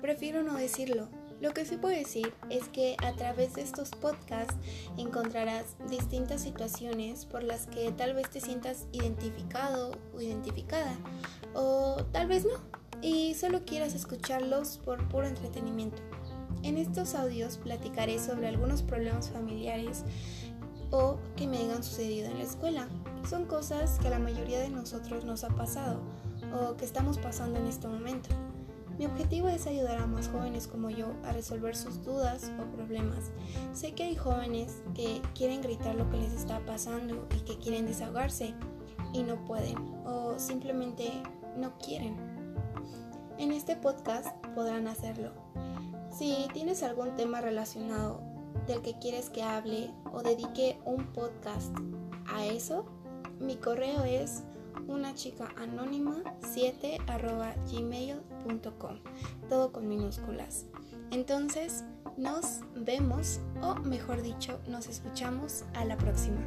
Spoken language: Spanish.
prefiero no decirlo. Lo que sí puedo decir es que a través de estos podcasts encontrarás distintas situaciones por las que tal vez te sientas identificado o identificada, o tal vez no, y solo quieras escucharlos por puro entretenimiento. En estos audios platicaré sobre algunos problemas familiares o que me hayan sucedido en la escuela. Son cosas que a la mayoría de nosotros nos ha pasado o que estamos pasando en este momento. Mi objetivo es ayudar a más jóvenes como yo a resolver sus dudas o problemas. Sé que hay jóvenes que quieren gritar lo que les está pasando y que quieren desahogarse y no pueden o simplemente no quieren. En este podcast podrán hacerlo. Si tienes algún tema relacionado del que quieres que hable o dedique un podcast a eso, mi correo es una chica anónima 7 gmail.com, todo con minúsculas. Entonces, nos vemos o mejor dicho, nos escuchamos a la próxima.